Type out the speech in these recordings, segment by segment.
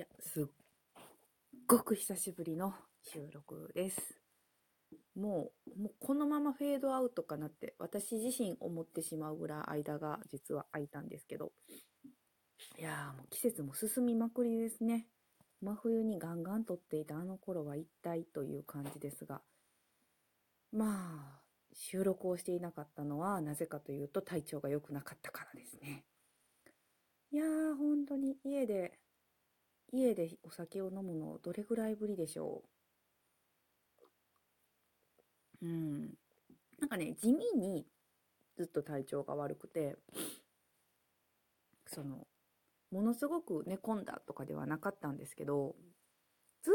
いや、すっごく久しぶりの収録です。もう、もうこのままフェードアウトかなって、私自身思ってしまうぐらい間が実は空いたんですけど、いやーもう季節も進みまくりですね。真冬にガンガン撮っていたあの頃は一体という感じですが、まあ、収録をしていなかったのはなぜかというと体調が良くなかったからですね。いやー、本当に家で、家でお酒を飲むのどれぐらいぶりでしょう？うん。なんかね、地味にずっと体調が悪くて、その、ものすごく寝込んだとかではなかったんですけど、ずっ、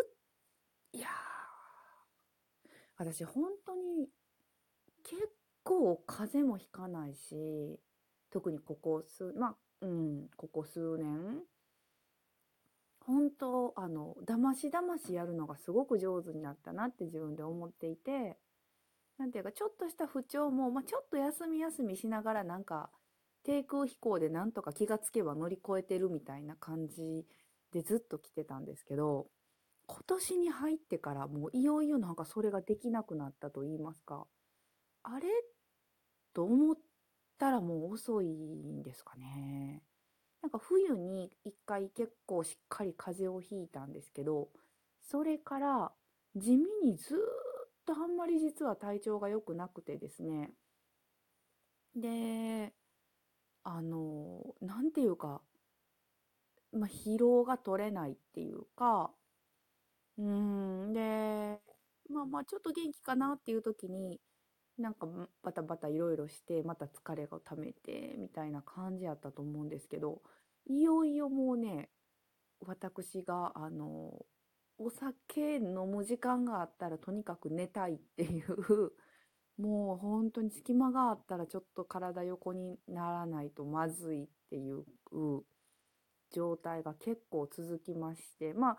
いやー、私本当に結構風邪もひかないし、特にここ数、まあ、うん、ここ数年、本当、あの、だましだましやるのがすごく上手になったなって自分で思っていて、なんていうか、ちょっとした不調も、まあ、ちょっと休み休みしながらなんか、低空飛行でなんとか気がつけば乗り越えてるみたいな感じでずっと来てたんですけど、今年に入ってからもういよいよなんかそれができなくなったと言いますか、あれ？と思ったらもう遅いんですかね。なんか冬に一回結構しっかり風邪をひいたんですけど、それから地味にずっとあんまり実は体調が良くなくてですね。で、あの、なんていうか、まあ、疲労が取れないっていうか、うーん、で、まあまあちょっと元気かなっていう時に、なんかバタバタいろいろして、また疲れが溜めて、みたいな感じやったと思うんですけど、いよいよもうね、私が、あの、お酒飲む時間があったらとにかく寝たいっていう、もう本当に隙間があったらちょっと体横にならないとまずいっていう状態が結構続きまして、まあ、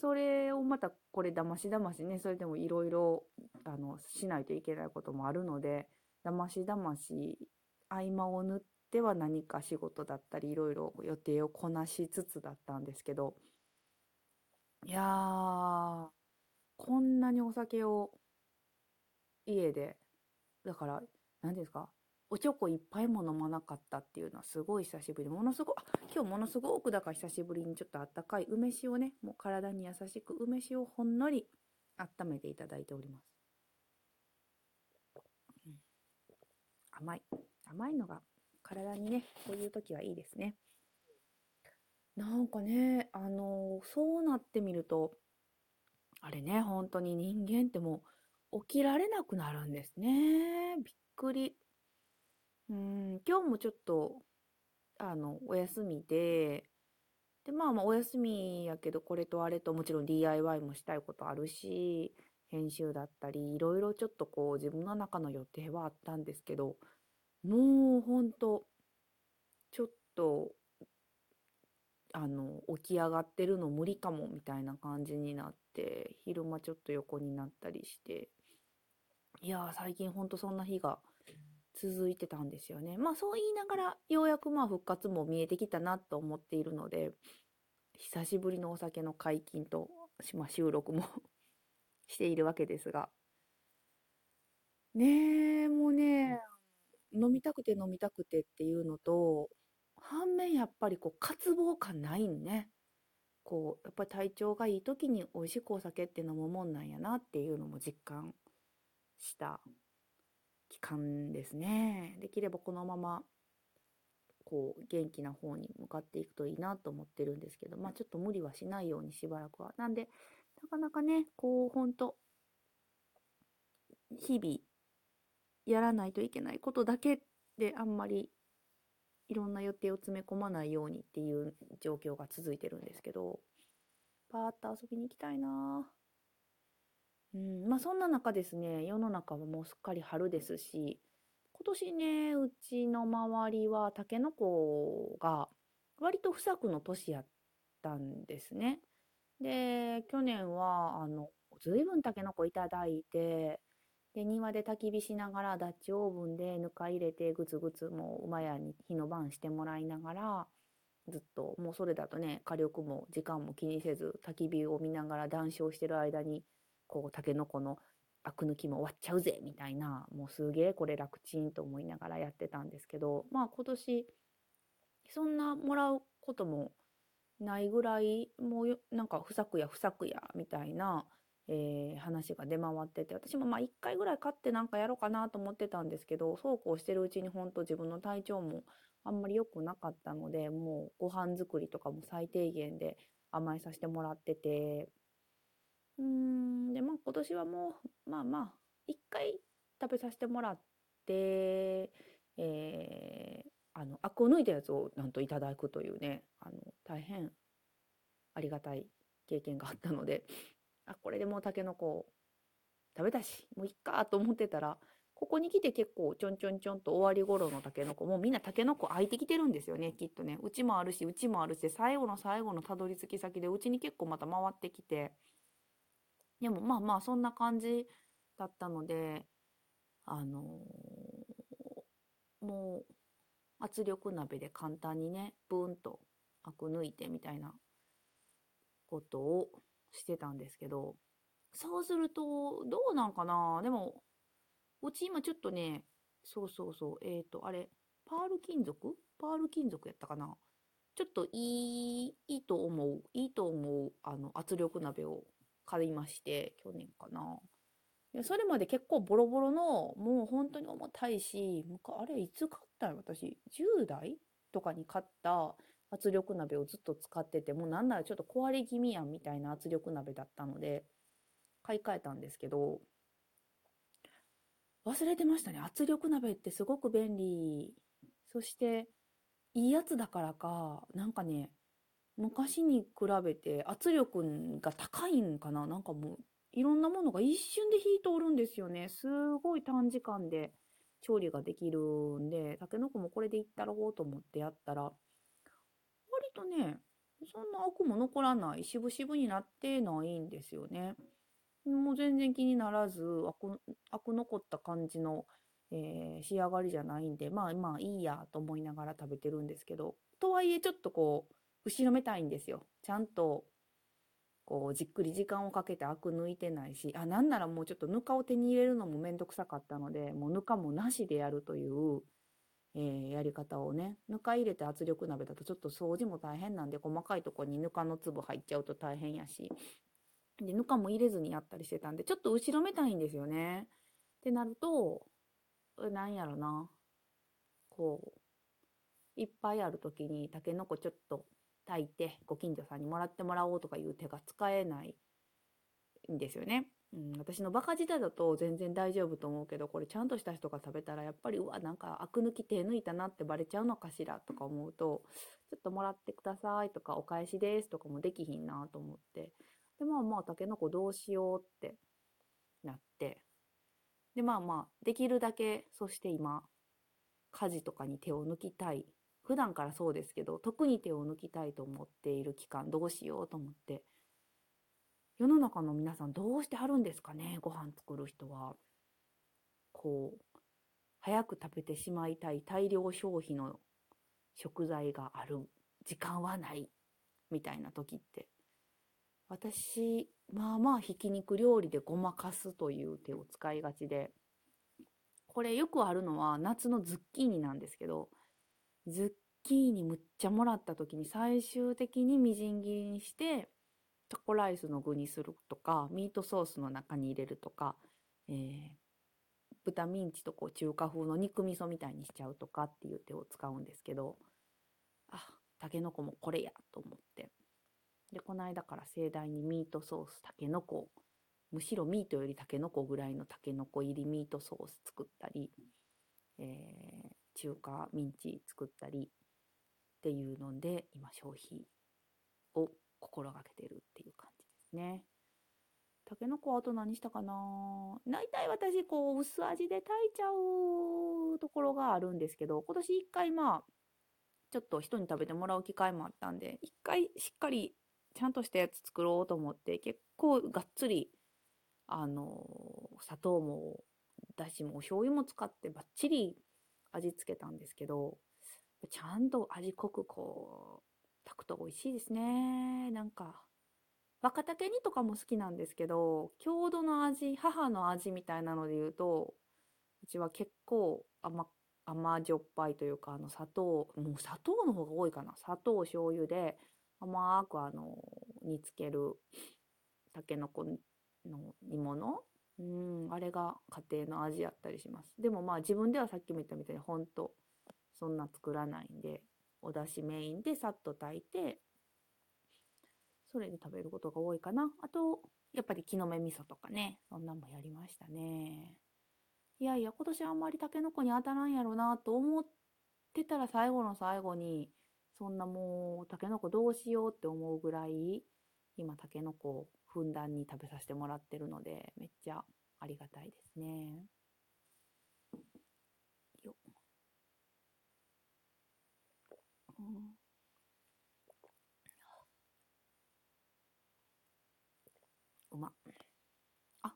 それをまたこれだましだましね、それでもいろいろ、あの、しないといけないこともあるので、だましだまし、合間を縫っては何か仕事だったり、いろいろ予定をこなしつつだったんですけど、いやー、こんなにお酒を家で、だから、何ですか、おちょこいっぱいも飲まなかったっていうのはすごい久しぶり、ものすごく、あ、今日ものすごくだから久しぶりにちょっとあったかい梅酒をね、もう体に優しく梅酒をほんのり温めていただいております。うん、甘い。甘いのが体にね、こういう時はいいですね。なんかね、あのーそうなってみると、あれね、本当に人間ってもう起きられなくなるんですね。びっくり。うん、今日もちょっと、あの、お休みで、で、まあまあお休みやけど、これとあれともちろん DIY もしたいことあるし、編集だったり、いろいろちょっとこう自分の中の予定はあったんですけど、もうほんと、ちょっと、あの、起き上がってるの無理かもみたいな感じになって、昼間ちょっと横になったりして、いやー、最近ほんとそんな日が続いてたんですよね。まあそう言いながら、ようやくまあ復活も見えてきたなと思っているので、久しぶりのお酒の解禁と、まあ、収録も しているわけですが。ねえ、もうね、飲みたくて飲みたくてっていうのと、反面やっぱりこう渇望感ないんね。こう、やっぱり体調がいい時に美味しくお酒って飲むもんなんやなっていうのも実感した期間ですね。できればこのまま、こう、元気な方に向かっていくといいなと思ってるんですけど、まあちょっと無理はしないようにしばらくは。なんで、なかなかね、こう、ほんと、日々、やらないといけないことだけであんまりいろんな予定を詰め込まないようにっていう状況が続いてるんですけど、パーッと遊びに行きたいなぁうん、まあそんな中ですね、世の中はもうすっかり春ですし、今年ね、うちの周りはタケノコが割と不作の年やったんですね。で、去年は、あの、ずいぶんタケノコいただいて、で、庭で焚き火しながらダッチオーブンでぬか入れてぐつぐつもう馬屋に火の番してもらいながら、ずっと。もうそれだとね、火力も時間も気にせず、焚き火を見ながら談笑してる間に、こう、タケノコのアク抜きも終わっちゃうぜみたいな、もうすげえこれ楽ちんと思いながらやってたんですけど、まあ今年、そんなもらうこともないぐらい、もうなんか不作や不作やみたいな、えー、話が出回ってて、私もまあ1回ぐらい買ってなんかやろうかなと思ってたんですけど、そうこうしてるうちに本当自分の体調もあんまり良くなかったので、もうご飯作りとかも最低限で甘えさせてもらってて、うーん、で、まあ今年はもう、まあまあ、1回食べさせてもらって、えー、あの、アクを抜いたやつをなんといただくというね、あの、大変ありがたい経験があったので、あ、これでもうタケノコ食べたし、もういっかと思ってたら、ここに来て結構ちょんちょんちょんと終わり頃のタケノコ、もうみんなタケノコ空いてきてるんですよね、きっとね。うちもあるし、うちもあるし、最後の最後のたどり着き先でうちに結構また回ってきて、でもまあまあそんな感じだったので、あのー、もう圧力鍋で簡単にね、ブーンとアク抜いてみたいなことをしてたんですけど、そうすると、どうなんかな？でも、うち今ちょっとね、そうそうそう、えっ、ー、と、あれ、パール金属？パール金属やったかな？ちょっといい、いいと思う、いいと思う、あの、圧力鍋を買いまして、去年かな。それまで結構ボロボロの、もう本当に重たいし、あれ、いつ買ったの私、10代とかに買った圧力鍋をずっと使ってて、もうなんならちょっと壊れ気味やんみたいな圧力鍋だったので、買い替えたんですけど、忘れてましたね。圧力鍋ってすごく便利。そして、いいやつだからか、なんかね、昔に比べて圧力が高いんかななんかもう、いろんなものが一瞬で火通るんですよね。すごい短時間で調理ができるんで、たけのこもこれでいったろうと思ってやったら、割とね、そんなアクも残らない、しぶしぶになってないんですよね。もう全然気にならず、アク、アク残った感じの、えー、仕上がりじゃないんで、まあまあいいやと思いながら食べてるんですけど、とはいえちょっとこう、後ろめたいんですよ。ちゃんと、こう、じっくり時間をかけてアク抜いてないし、あ、なんならもうちょっとぬかを手に入れるのもめんどくさかったので、もうぬかもなしでやるという、えー、やり方をね、ぬか入れて圧力鍋だとちょっと掃除も大変なんで、細かいとこにぬかの粒入っちゃうと大変やし、で、ぬかも入れずにやったりしてたんで、ちょっと後ろめたいんですよね。ってなると、なんやろな。こう、いっぱいある時に、たけのこちょっと炊いて、ご近所さんにもらってもらおうとかいう手が使えないんですよね。うん、私のバカ舌だと全然大丈夫と思うけど、これちゃんとした人が食べたら、やっぱり、うわ、なんか、アク抜き手抜いたなってバレちゃうのかしらとか思うと、ちょっともらってくださいとか、お返しですとかもできひんなと思って。で、まあまあ、タケノコどうしようってなって。で、まあまあ、できるだけ、そして今、家事とかに手を抜きたい。普段からそうですけど、特に手を抜きたいと思っている期間、どうしようと思って。世の中の皆さんどうしてはるんですかねご飯作る人は。こう、早く食べてしまいたい大量消費の食材がある。時間はない。みたいな時って。私、まあまあひき肉料理でごまかすという手を使いがちで、これよくあるのは夏のズッキーニなんですけど、ズッキーニむっちゃもらった時に最終的にみじん切りにして、タコライスの具にするとか、ミートソースの中に入れるとか、えー、豚ミンチとこう中華風の肉味噌みたいにしちゃうとかっていう手を使うんですけど、あ、タケノコもこれやと思って。で、この間から盛大にミートソース、タケノコ、むしろミートよりタケノコぐらいのタケノコ入りミートソース作ったり、え、中華ミンチ作ったりっていうので、今消費を心がけてるっていう感じですね。たけのこはあと何したかな？大体私、こう、薄味で炊いちゃうところがあるんですけど、今年一回まあ、ちょっと人に食べてもらう機会もあったんで、一回しっかりちゃんとしたやつ作ろうと思って、結構がっつり、あの、砂糖も、だしもお醤油も使ってバッチリ味付けたんですけど、ちゃんと味濃くこう、炊くと美味しいですね。なんか、若竹煮とかも好きなんですけど、郷土の味、母の味みたいなので言うと、うちは結構甘、甘じょっぱいというか、あの砂糖、もう砂糖の方が多いかな。砂糖、醤油で甘くあの、煮つけるたけのこの煮物うん、あれが家庭の味やったりします。でもまあ自分ではさっきも言ったみたいにほんとそんな作らないんで、お出汁メインでさっと炊いて、それで食べることが多いかな。あと、やっぱり木の芽味噌とかね、そんなんもやりましたね。いやいや、今年あんまりタケノコに当たらんやろなと思ってたら最後の最後に、そんなもうタケノコどうしようって思うぐらい、今タケノコふんだんに食べさせてもらってるので、めっちゃありがたいですね。ようん、うま。あ、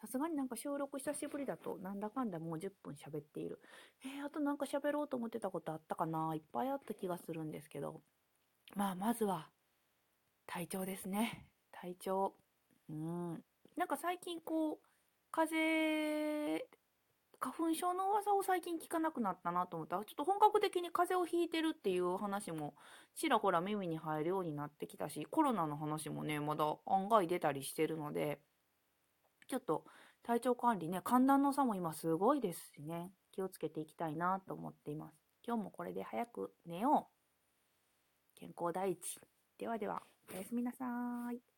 さすがになんか収録久しぶりだと、なんだかんだもう10分喋っている。えー、あとなんか喋ろうと思ってたことあったかな？いっぱいあった気がするんですけど。まあ、まずは、体調ですね。体調。うん。なんか最近こう、風邪、花粉症の噂を最近聞かなくなったなと思ったら、ちょっと本格的に風邪をひいてるっていう話もちらほら耳に入るようになってきたし、コロナの話もね、まだ案外出たりしてるので、ちょっと体調管理ね、寒暖の差も今すごいですしね、気をつけていきたいなと思っています。今日もこれで早く寝よう。健康第一。ではでは、おやすみなさーい。